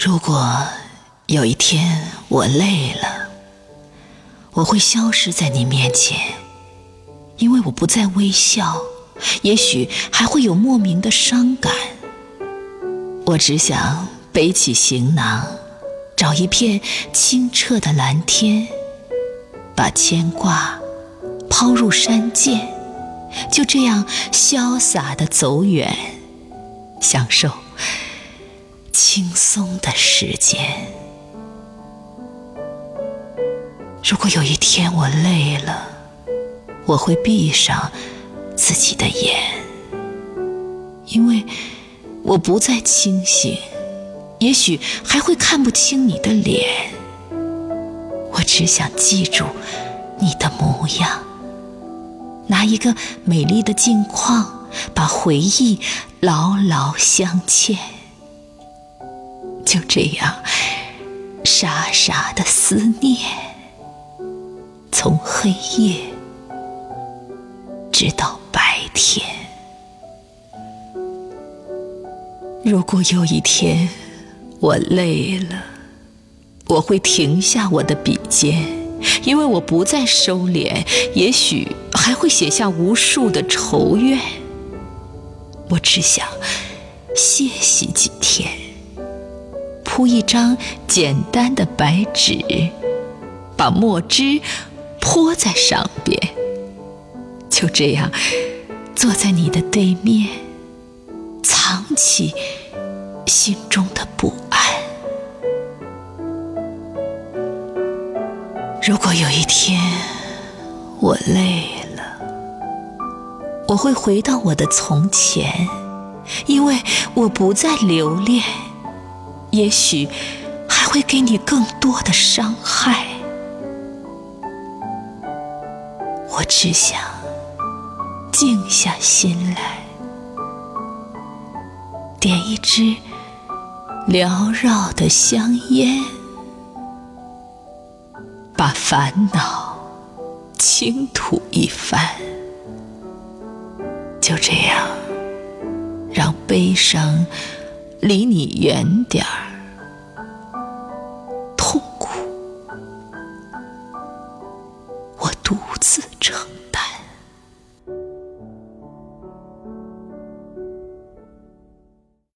如果有一天我累了，我会消失在你面前，因为我不再微笑，也许还会有莫名的伤感。我只想背起行囊，找一片清澈的蓝天，把牵挂抛入山涧，就这样潇洒的走远，享受轻松的时间。如果有一天我累了，我会闭上自己的眼，因为。我不再清醒，也许还会看不清你的脸。我只想记住你的模样，拿一个美丽的镜框，把回忆牢牢镶嵌。就这样，傻傻的思念，从黑夜直到白天。如果有一天我累了，我会停下我的笔尖，因为我不再收敛，也许还会写下无数的愁怨。我只想歇息几天，铺一张简单的白纸，把墨汁泼在上边，就这样坐在你的对面，藏起。心中的不安。如果有一天我累了，我会回到我的从前，因为我不再留恋，也许还会给你更多的伤害。我只想静下心来，点一支。缭绕的香烟，把烦恼倾吐一番，就这样，让悲伤离你远点儿，独自撑。